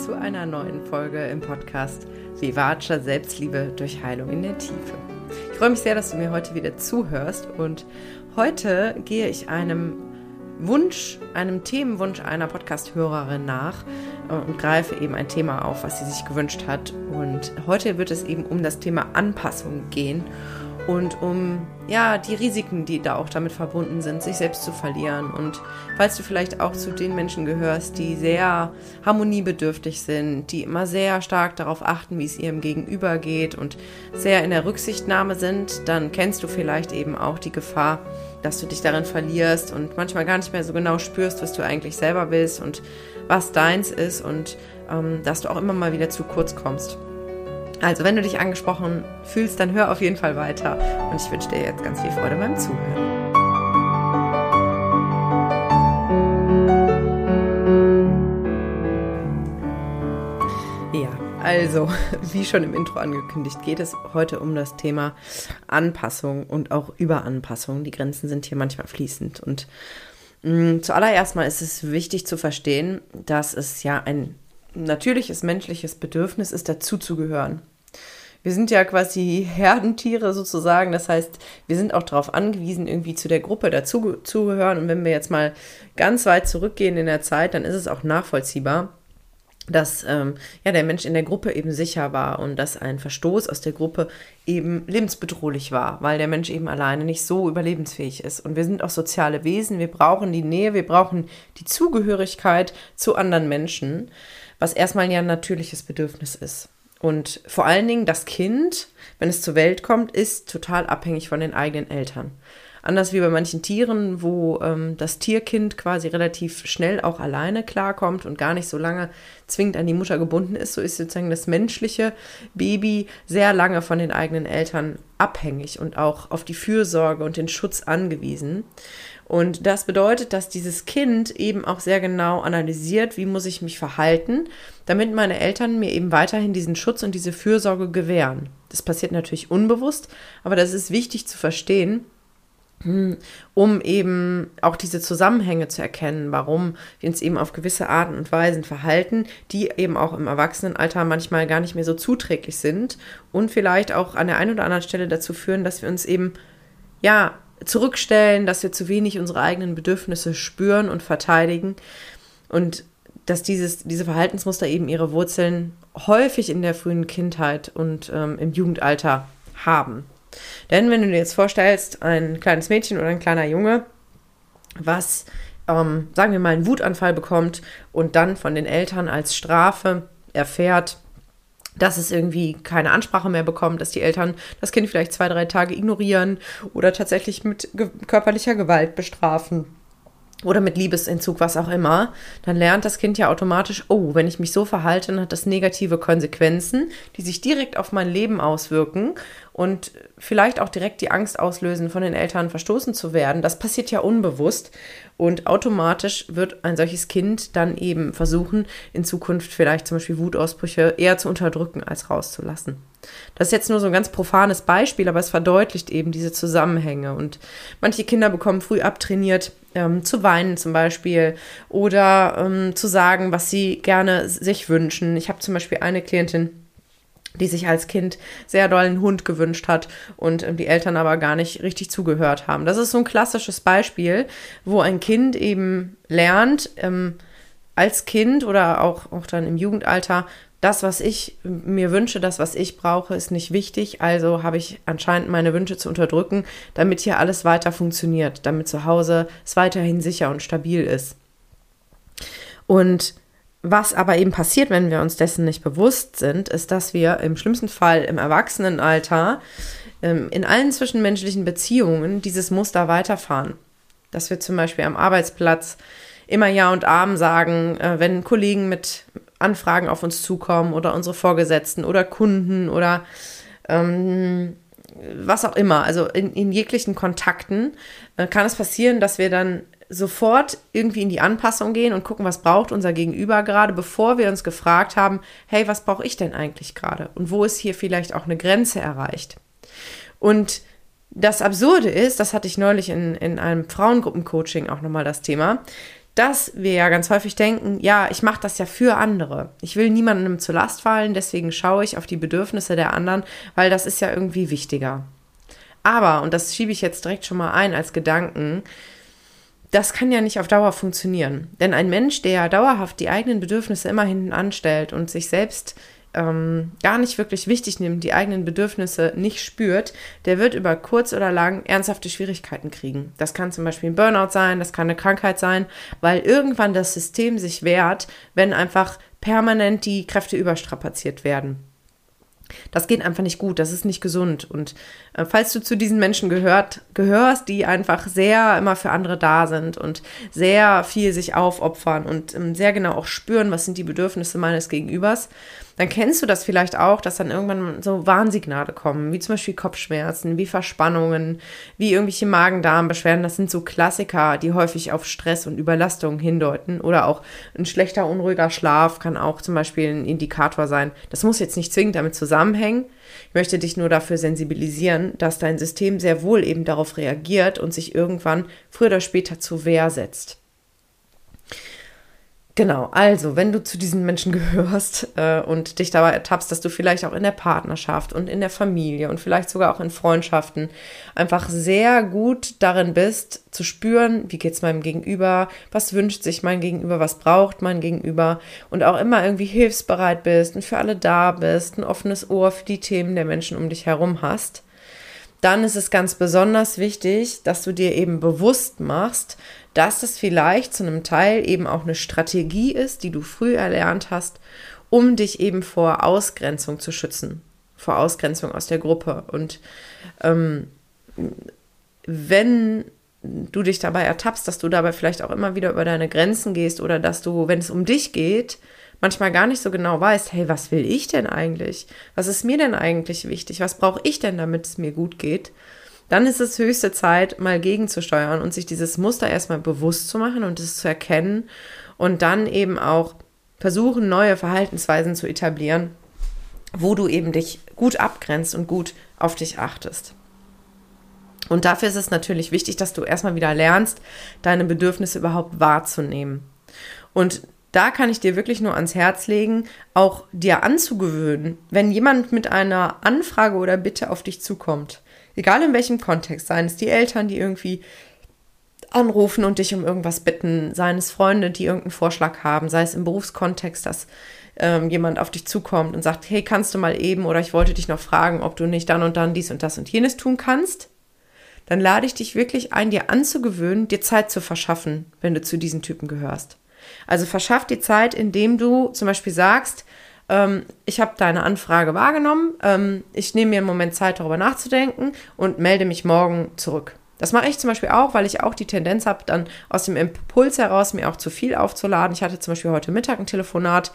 zu einer neuen Folge im Podcast Vivace Selbstliebe durch Heilung in der Tiefe. Ich freue mich sehr, dass du mir heute wieder zuhörst und heute gehe ich einem Wunsch, einem Themenwunsch einer Podcast-Hörerin nach äh, und greife eben ein Thema auf, was sie sich gewünscht hat. Und heute wird es eben um das Thema Anpassung gehen und um ja die Risiken, die da auch damit verbunden sind, sich selbst zu verlieren. Und falls du vielleicht auch zu den Menschen gehörst, die sehr harmoniebedürftig sind, die immer sehr stark darauf achten, wie es ihrem Gegenüber geht und sehr in der Rücksichtnahme sind, dann kennst du vielleicht eben auch die Gefahr, dass du dich darin verlierst und manchmal gar nicht mehr so genau spürst, was du eigentlich selber willst und was deins ist und ähm, dass du auch immer mal wieder zu kurz kommst. Also, wenn du dich angesprochen fühlst, dann hör auf jeden Fall weiter. Und ich wünsche dir jetzt ganz viel Freude beim Zuhören. Ja, also, wie schon im Intro angekündigt, geht es heute um das Thema Anpassung und auch Überanpassung. Die Grenzen sind hier manchmal fließend. Und mh, mm, zuallererst mal ist es wichtig zu verstehen, dass es ja ein natürliches menschliches Bedürfnis ist, dazuzugehören. Wir sind ja quasi Herdentiere sozusagen. Das heißt, wir sind auch darauf angewiesen, irgendwie zu der Gruppe dazugehören. Und wenn wir jetzt mal ganz weit zurückgehen in der Zeit, dann ist es auch nachvollziehbar, dass ähm, ja, der Mensch in der Gruppe eben sicher war und dass ein Verstoß aus der Gruppe eben lebensbedrohlich war, weil der Mensch eben alleine nicht so überlebensfähig ist. Und wir sind auch soziale Wesen, wir brauchen die Nähe, wir brauchen die Zugehörigkeit zu anderen Menschen, was erstmal ja ein natürliches Bedürfnis ist. Und vor allen Dingen das Kind, wenn es zur Welt kommt, ist total abhängig von den eigenen Eltern. Anders wie bei manchen Tieren, wo ähm, das Tierkind quasi relativ schnell auch alleine klarkommt und gar nicht so lange zwingend an die Mutter gebunden ist, so ist sozusagen das menschliche Baby sehr lange von den eigenen Eltern abhängig und auch auf die Fürsorge und den Schutz angewiesen. Und das bedeutet, dass dieses Kind eben auch sehr genau analysiert, wie muss ich mich verhalten, damit meine Eltern mir eben weiterhin diesen Schutz und diese Fürsorge gewähren. Das passiert natürlich unbewusst, aber das ist wichtig zu verstehen, um eben auch diese Zusammenhänge zu erkennen, warum wir uns eben auf gewisse Arten und Weisen verhalten, die eben auch im Erwachsenenalter manchmal gar nicht mehr so zuträglich sind und vielleicht auch an der einen oder anderen Stelle dazu führen, dass wir uns eben ja zurückstellen, dass wir zu wenig unsere eigenen Bedürfnisse spüren und verteidigen und dass dieses, diese Verhaltensmuster eben ihre Wurzeln häufig in der frühen Kindheit und ähm, im Jugendalter haben. Denn wenn du dir jetzt vorstellst, ein kleines Mädchen oder ein kleiner Junge, was, ähm, sagen wir mal, einen Wutanfall bekommt und dann von den Eltern als Strafe erfährt, dass es irgendwie keine Ansprache mehr bekommt, dass die Eltern das Kind vielleicht zwei, drei Tage ignorieren oder tatsächlich mit ge körperlicher Gewalt bestrafen oder mit Liebesentzug, was auch immer, dann lernt das Kind ja automatisch, oh, wenn ich mich so verhalte, dann hat das negative Konsequenzen, die sich direkt auf mein Leben auswirken und vielleicht auch direkt die Angst auslösen, von den Eltern verstoßen zu werden. Das passiert ja unbewusst und automatisch wird ein solches Kind dann eben versuchen, in Zukunft vielleicht zum Beispiel Wutausbrüche eher zu unterdrücken als rauszulassen. Das ist jetzt nur so ein ganz profanes Beispiel, aber es verdeutlicht eben diese Zusammenhänge. Und manche Kinder bekommen früh abtrainiert, ähm, zu weinen zum Beispiel oder ähm, zu sagen, was sie gerne sich wünschen. Ich habe zum Beispiel eine Klientin, die sich als Kind sehr doll einen Hund gewünscht hat und ähm, die Eltern aber gar nicht richtig zugehört haben. Das ist so ein klassisches Beispiel, wo ein Kind eben lernt, ähm, als Kind oder auch, auch dann im Jugendalter, das, was ich mir wünsche, das, was ich brauche, ist nicht wichtig. Also habe ich anscheinend meine Wünsche zu unterdrücken, damit hier alles weiter funktioniert, damit zu Hause es weiterhin sicher und stabil ist. Und was aber eben passiert, wenn wir uns dessen nicht bewusst sind, ist, dass wir im schlimmsten Fall im Erwachsenenalter ähm, in allen zwischenmenschlichen Beziehungen dieses Muster weiterfahren. Dass wir zum Beispiel am Arbeitsplatz immer Ja und Arm sagen, äh, wenn Kollegen mit Anfragen auf uns zukommen oder unsere Vorgesetzten oder Kunden oder ähm, was auch immer. Also in, in jeglichen Kontakten äh, kann es passieren, dass wir dann sofort irgendwie in die Anpassung gehen und gucken, was braucht unser Gegenüber gerade, bevor wir uns gefragt haben, hey, was brauche ich denn eigentlich gerade? Und wo ist hier vielleicht auch eine Grenze erreicht? Und das Absurde ist, das hatte ich neulich in, in einem Frauengruppencoaching auch nochmal das Thema, dass wir ja ganz häufig denken, ja, ich mache das ja für andere. Ich will niemandem zur Last fallen, deswegen schaue ich auf die Bedürfnisse der anderen, weil das ist ja irgendwie wichtiger. Aber, und das schiebe ich jetzt direkt schon mal ein als Gedanken, das kann ja nicht auf Dauer funktionieren. Denn ein Mensch, der dauerhaft die eigenen Bedürfnisse immer hinten anstellt und sich selbst ähm, gar nicht wirklich wichtig nimmt, die eigenen Bedürfnisse nicht spürt, der wird über kurz oder lang ernsthafte Schwierigkeiten kriegen. Das kann zum Beispiel ein Burnout sein, das kann eine Krankheit sein, weil irgendwann das System sich wehrt, wenn einfach permanent die Kräfte überstrapaziert werden. Das geht einfach nicht gut, das ist nicht gesund. Und äh, falls du zu diesen Menschen gehört, gehörst, die einfach sehr immer für andere da sind und sehr viel sich aufopfern und ähm, sehr genau auch spüren, was sind die Bedürfnisse meines Gegenübers, dann kennst du das vielleicht auch, dass dann irgendwann so Warnsignale kommen, wie zum Beispiel Kopfschmerzen, wie Verspannungen, wie irgendwelche Magen-Darm-Beschwerden. Das sind so Klassiker, die häufig auf Stress und Überlastung hindeuten. Oder auch ein schlechter, unruhiger Schlaf kann auch zum Beispiel ein Indikator sein. Das muss jetzt nicht zwingend damit zusammenhängen. Ich möchte dich nur dafür sensibilisieren, dass dein System sehr wohl eben darauf reagiert und sich irgendwann früher oder später zur Wehr setzt. Genau, also wenn du zu diesen Menschen gehörst äh, und dich dabei ertappst, dass du vielleicht auch in der Partnerschaft und in der Familie und vielleicht sogar auch in Freundschaften einfach sehr gut darin bist, zu spüren, wie geht es meinem Gegenüber, was wünscht sich mein Gegenüber, was braucht mein Gegenüber und auch immer irgendwie hilfsbereit bist und für alle da bist, ein offenes Ohr für die Themen der Menschen um dich herum hast, dann ist es ganz besonders wichtig, dass du dir eben bewusst machst, dass es vielleicht zu einem Teil eben auch eine Strategie ist, die du früh erlernt hast, um dich eben vor Ausgrenzung zu schützen, vor Ausgrenzung aus der Gruppe. Und ähm, wenn du dich dabei ertappst, dass du dabei vielleicht auch immer wieder über deine Grenzen gehst oder dass du, wenn es um dich geht, manchmal gar nicht so genau weißt, hey, was will ich denn eigentlich? Was ist mir denn eigentlich wichtig? Was brauche ich denn, damit es mir gut geht? dann ist es höchste Zeit, mal gegenzusteuern und sich dieses Muster erstmal bewusst zu machen und es zu erkennen und dann eben auch versuchen, neue Verhaltensweisen zu etablieren, wo du eben dich gut abgrenzt und gut auf dich achtest. Und dafür ist es natürlich wichtig, dass du erstmal wieder lernst, deine Bedürfnisse überhaupt wahrzunehmen. Und da kann ich dir wirklich nur ans Herz legen, auch dir anzugewöhnen, wenn jemand mit einer Anfrage oder Bitte auf dich zukommt, Egal in welchem Kontext, seien es die Eltern, die irgendwie anrufen und dich um irgendwas bitten, seien es Freunde, die irgendeinen Vorschlag haben, sei es im Berufskontext, dass ähm, jemand auf dich zukommt und sagt, hey, kannst du mal eben oder ich wollte dich noch fragen, ob du nicht dann und dann dies und das und jenes tun kannst, dann lade ich dich wirklich ein, dir anzugewöhnen, dir Zeit zu verschaffen, wenn du zu diesen Typen gehörst. Also verschaff dir Zeit, indem du zum Beispiel sagst, ähm, ich habe deine Anfrage wahrgenommen, ähm, ich nehme mir einen Moment Zeit, darüber nachzudenken und melde mich morgen zurück. Das mache ich zum Beispiel auch, weil ich auch die Tendenz habe, dann aus dem Impuls heraus mir auch zu viel aufzuladen. Ich hatte zum Beispiel heute Mittag ein Telefonat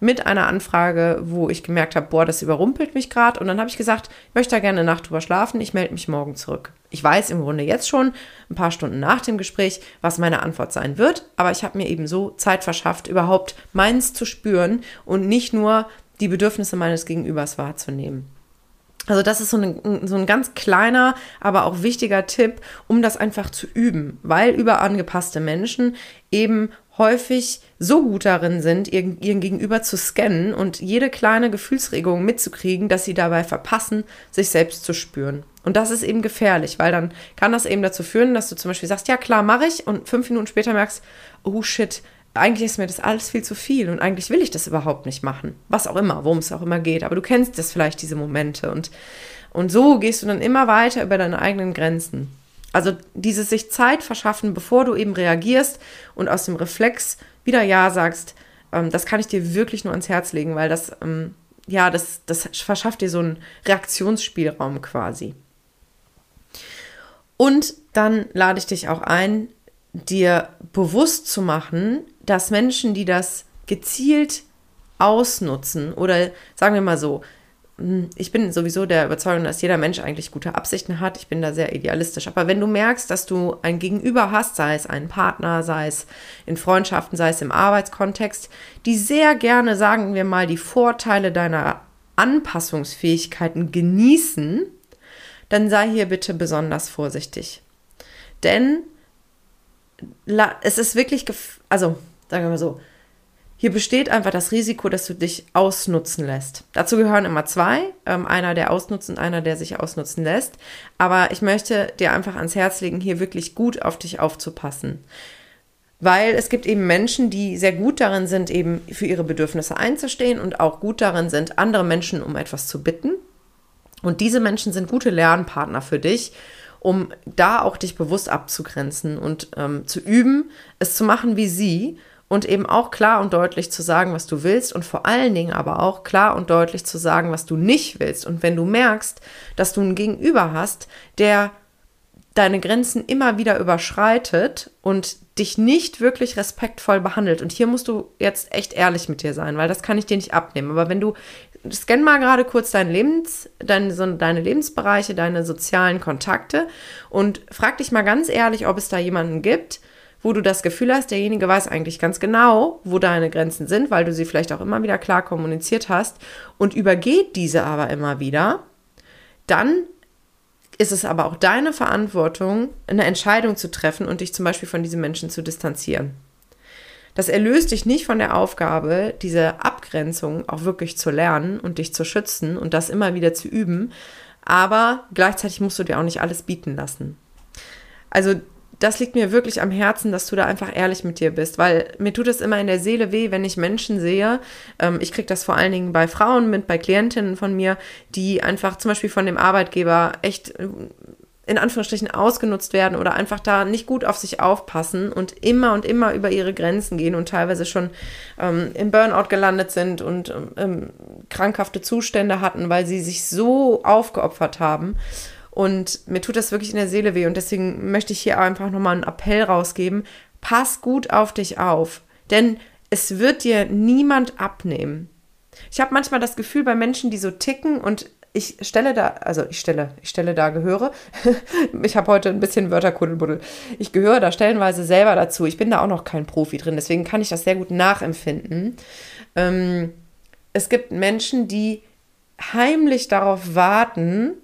mit einer Anfrage, wo ich gemerkt habe, boah, das überrumpelt mich gerade. Und dann habe ich gesagt, ich möchte da gerne eine Nacht drüber schlafen, ich melde mich morgen zurück. Ich weiß im Grunde jetzt schon, ein paar Stunden nach dem Gespräch, was meine Antwort sein wird, aber ich habe mir eben so Zeit verschafft, überhaupt meins zu spüren und nicht nur die Bedürfnisse meines Gegenübers wahrzunehmen. Also das ist so ein, so ein ganz kleiner, aber auch wichtiger Tipp, um das einfach zu üben, weil überangepasste Menschen eben häufig so gut darin sind, ihren, ihren Gegenüber zu scannen und jede kleine Gefühlsregung mitzukriegen, dass sie dabei verpassen, sich selbst zu spüren. Und das ist eben gefährlich, weil dann kann das eben dazu führen, dass du zum Beispiel sagst, ja klar, mache ich und fünf Minuten später merkst, oh shit, eigentlich ist mir das alles viel zu viel und eigentlich will ich das überhaupt nicht machen. Was auch immer, worum es auch immer geht. Aber du kennst das vielleicht, diese Momente. Und, und so gehst du dann immer weiter über deine eigenen Grenzen. Also dieses sich Zeit verschaffen, bevor du eben reagierst und aus dem Reflex wieder Ja sagst, ähm, das kann ich dir wirklich nur ans Herz legen, weil das, ähm, ja, das, das verschafft dir so einen Reaktionsspielraum quasi. Und dann lade ich dich auch ein, dir bewusst zu machen, dass Menschen, die das gezielt ausnutzen oder sagen wir mal so, ich bin sowieso der Überzeugung, dass jeder Mensch eigentlich gute Absichten hat. Ich bin da sehr idealistisch. Aber wenn du merkst, dass du ein Gegenüber hast, sei es einen Partner, sei es in Freundschaften, sei es im Arbeitskontext, die sehr gerne, sagen wir mal, die Vorteile deiner Anpassungsfähigkeiten genießen, dann sei hier bitte besonders vorsichtig. Denn es ist wirklich, also sagen wir mal so, hier besteht einfach das Risiko, dass du dich ausnutzen lässt. Dazu gehören immer zwei, ähm, einer, der ausnutzt und einer, der sich ausnutzen lässt. Aber ich möchte dir einfach ans Herz legen, hier wirklich gut auf dich aufzupassen. Weil es gibt eben Menschen, die sehr gut darin sind, eben für ihre Bedürfnisse einzustehen und auch gut darin sind, andere Menschen um etwas zu bitten. Und diese Menschen sind gute Lernpartner für dich, um da auch dich bewusst abzugrenzen und ähm, zu üben, es zu machen wie sie und eben auch klar und deutlich zu sagen, was du willst und vor allen Dingen aber auch klar und deutlich zu sagen, was du nicht willst. Und wenn du merkst, dass du einen Gegenüber hast, der deine Grenzen immer wieder überschreitet und dich nicht wirklich respektvoll behandelt. Und hier musst du jetzt echt ehrlich mit dir sein, weil das kann ich dir nicht abnehmen. Aber wenn du, scan mal gerade kurz dein Lebens, deine, so deine Lebensbereiche, deine sozialen Kontakte und frag dich mal ganz ehrlich, ob es da jemanden gibt, wo du das Gefühl hast, derjenige weiß eigentlich ganz genau, wo deine Grenzen sind, weil du sie vielleicht auch immer wieder klar kommuniziert hast und übergeht diese aber immer wieder, dann ist es aber auch deine Verantwortung, eine Entscheidung zu treffen und dich zum Beispiel von diesen Menschen zu distanzieren. Das erlöst dich nicht von der Aufgabe, diese Abgrenzung auch wirklich zu lernen und dich zu schützen und das immer wieder zu üben, aber gleichzeitig musst du dir auch nicht alles bieten lassen. Also das liegt mir wirklich am Herzen, dass du da einfach ehrlich mit dir bist, weil mir tut es immer in der Seele weh, wenn ich Menschen sehe. Ähm, ich kriege das vor allen Dingen bei Frauen mit, bei Klientinnen von mir, die einfach zum Beispiel von dem Arbeitgeber echt äh, in Anführungsstrichen ausgenutzt werden oder einfach da nicht gut auf sich aufpassen und immer und immer über ihre Grenzen gehen und teilweise schon ähm, im Burnout gelandet sind und ähm, krankhafte Zustände hatten, weil sie sich so aufgeopfert haben. Und mir tut das wirklich in der Seele weh. Und deswegen möchte ich hier einfach nochmal einen Appell rausgeben. Pass gut auf dich auf. Denn es wird dir niemand abnehmen. Ich habe manchmal das Gefühl bei Menschen, die so ticken und ich stelle da, also ich stelle, ich stelle da gehöre. ich habe heute ein bisschen Wörterkuddelbuddel. Ich gehöre da stellenweise selber dazu. Ich bin da auch noch kein Profi drin, deswegen kann ich das sehr gut nachempfinden. Ähm, es gibt Menschen, die heimlich darauf warten,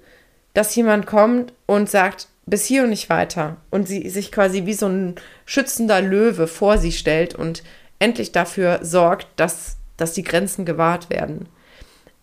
dass jemand kommt und sagt, bis hier und nicht weiter. Und sie sich quasi wie so ein schützender Löwe vor sie stellt und endlich dafür sorgt, dass, dass die Grenzen gewahrt werden.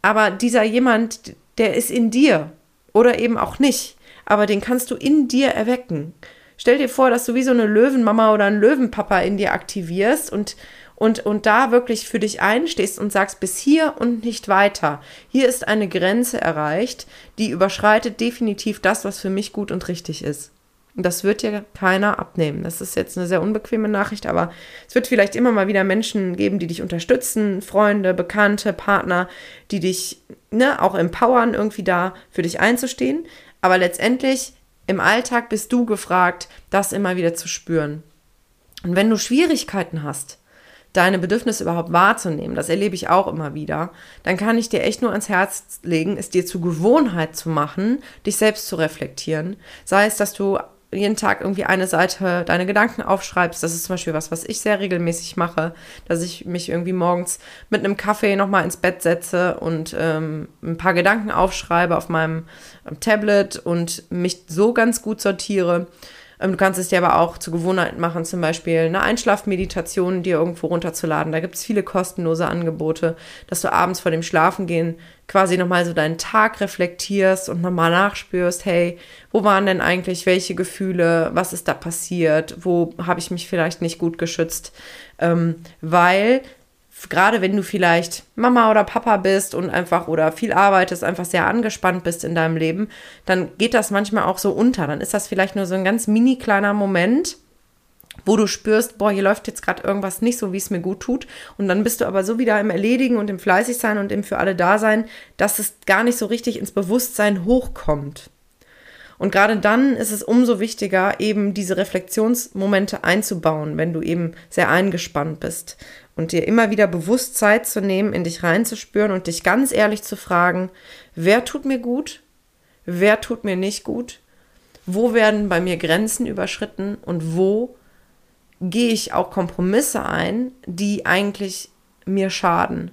Aber dieser jemand, der ist in dir oder eben auch nicht. Aber den kannst du in dir erwecken. Stell dir vor, dass du wie so eine Löwenmama oder einen Löwenpapa in dir aktivierst und und, und da wirklich für dich einstehst und sagst, bis hier und nicht weiter. Hier ist eine Grenze erreicht, die überschreitet definitiv das, was für mich gut und richtig ist. Und das wird dir keiner abnehmen. Das ist jetzt eine sehr unbequeme Nachricht, aber es wird vielleicht immer mal wieder Menschen geben, die dich unterstützen, Freunde, Bekannte, Partner, die dich ne, auch empowern, irgendwie da für dich einzustehen. Aber letztendlich im Alltag bist du gefragt, das immer wieder zu spüren. Und wenn du Schwierigkeiten hast, deine Bedürfnisse überhaupt wahrzunehmen, das erlebe ich auch immer wieder, dann kann ich dir echt nur ans Herz legen, es dir zur Gewohnheit zu machen, dich selbst zu reflektieren. Sei es, dass du jeden Tag irgendwie eine Seite deine Gedanken aufschreibst. Das ist zum Beispiel was, was ich sehr regelmäßig mache, dass ich mich irgendwie morgens mit einem Kaffee nochmal ins Bett setze und ähm, ein paar Gedanken aufschreibe auf meinem ähm, Tablet und mich so ganz gut sortiere. Ähm, du kannst es dir aber auch zur Gewohnheit machen, zum Beispiel eine Einschlafmeditation dir irgendwo runterzuladen. Da gibt es viele kostenlose Angebote, dass du abends vor dem Schlafengehen quasi nochmal so deinen Tag reflektierst und nochmal nachspürst, hey, wo waren denn eigentlich welche Gefühle, was ist da passiert, wo habe ich mich vielleicht nicht gut geschützt, ähm, weil gerade wenn du vielleicht Mama oder Papa bist und einfach oder viel arbeitest, einfach sehr angespannt bist in deinem Leben, dann geht das manchmal auch so unter. Dann ist das vielleicht nur so ein ganz mini kleiner Moment, wo du spürst, boah, hier läuft jetzt gerade irgendwas nicht so, wie es mir gut tut. Und dann bist du aber so wieder im Erledigen und im Fleißigsein und im für alle Dasein, dass es gar nicht so richtig ins Bewusstsein hochkommt. Und gerade dann ist es umso wichtiger, eben diese Reflexionsmomente einzubauen, wenn du eben sehr eingespannt bist und dir immer wieder bewusst Zeit zu nehmen, in dich reinzuspüren und dich ganz ehrlich zu fragen, wer tut mir gut, wer tut mir nicht gut, wo werden bei mir Grenzen überschritten und wo gehe ich auch Kompromisse ein, die eigentlich mir schaden.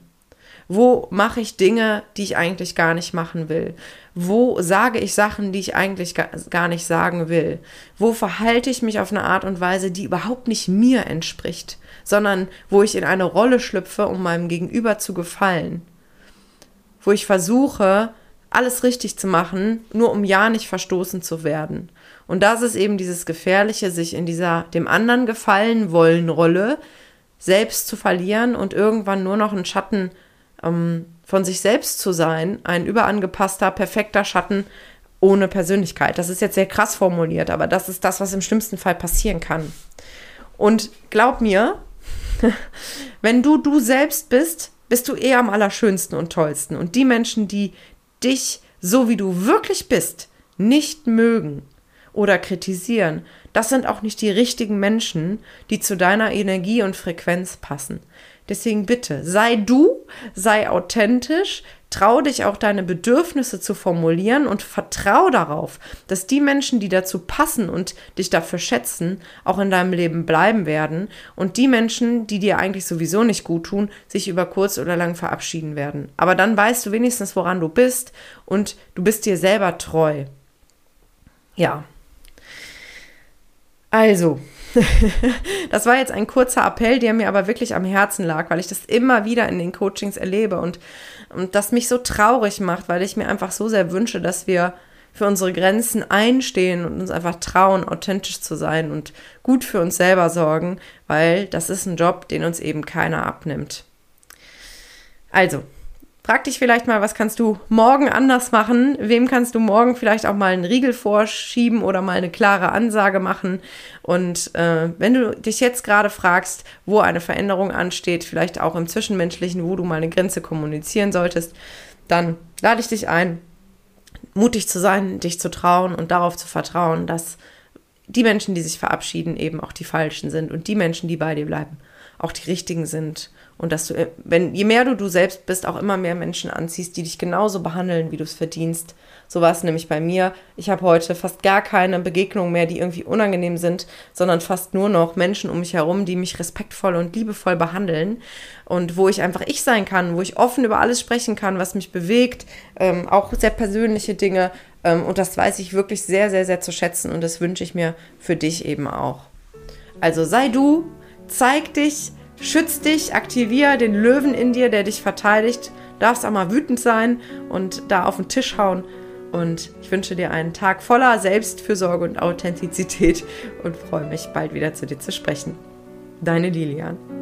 Wo mache ich Dinge, die ich eigentlich gar nicht machen will? Wo sage ich Sachen, die ich eigentlich gar nicht sagen will? Wo verhalte ich mich auf eine Art und Weise, die überhaupt nicht mir entspricht, sondern wo ich in eine Rolle schlüpfe, um meinem Gegenüber zu gefallen? Wo ich versuche, alles richtig zu machen, nur um ja nicht verstoßen zu werden. Und das ist eben dieses Gefährliche, sich in dieser dem anderen gefallen wollen Rolle selbst zu verlieren und irgendwann nur noch ein Schatten ähm, von sich selbst zu sein, ein überangepasster, perfekter Schatten ohne Persönlichkeit. Das ist jetzt sehr krass formuliert, aber das ist das, was im schlimmsten Fall passieren kann. Und glaub mir, wenn du du selbst bist, bist du eher am allerschönsten und tollsten. Und die Menschen, die dich so wie du wirklich bist, nicht mögen oder kritisieren, das sind auch nicht die richtigen Menschen, die zu deiner Energie und Frequenz passen. Deswegen bitte, sei du, sei authentisch, trau dich auch deine Bedürfnisse zu formulieren und vertrau darauf, dass die Menschen, die dazu passen und dich dafür schätzen, auch in deinem Leben bleiben werden und die Menschen, die dir eigentlich sowieso nicht gut tun, sich über kurz oder lang verabschieden werden. Aber dann weißt du wenigstens, woran du bist und du bist dir selber treu. Ja. Also, das war jetzt ein kurzer Appell, der mir aber wirklich am Herzen lag, weil ich das immer wieder in den Coachings erlebe und, und das mich so traurig macht, weil ich mir einfach so sehr wünsche, dass wir für unsere Grenzen einstehen und uns einfach trauen, authentisch zu sein und gut für uns selber sorgen, weil das ist ein Job, den uns eben keiner abnimmt. Also, Frag dich vielleicht mal, was kannst du morgen anders machen? Wem kannst du morgen vielleicht auch mal einen Riegel vorschieben oder mal eine klare Ansage machen? Und äh, wenn du dich jetzt gerade fragst, wo eine Veränderung ansteht, vielleicht auch im Zwischenmenschlichen, wo du mal eine Grenze kommunizieren solltest, dann lade ich dich ein, mutig zu sein, dich zu trauen und darauf zu vertrauen, dass die Menschen, die sich verabschieden, eben auch die falschen sind und die Menschen, die bei dir bleiben, auch die richtigen sind und dass du, äh, wenn, je mehr du du selbst bist, auch immer mehr Menschen anziehst, die dich genauso behandeln, wie du es verdienst. So war es nämlich bei mir. Ich habe heute fast gar keine Begegnungen mehr, die irgendwie unangenehm sind, sondern fast nur noch Menschen um mich herum, die mich respektvoll und liebevoll behandeln und wo ich einfach ich sein kann, wo ich offen über alles sprechen kann, was mich bewegt, ähm, auch sehr persönliche Dinge. Ähm, und das weiß ich wirklich sehr, sehr, sehr zu schätzen und das wünsche ich mir für dich eben auch. Also sei du, zeig dich, Schütz dich, aktivier den Löwen in dir, der dich verteidigt. Darfst auch mal wütend sein und da auf den Tisch hauen. Und ich wünsche dir einen Tag voller Selbstfürsorge und Authentizität und freue mich, bald wieder zu dir zu sprechen. Deine Lilian.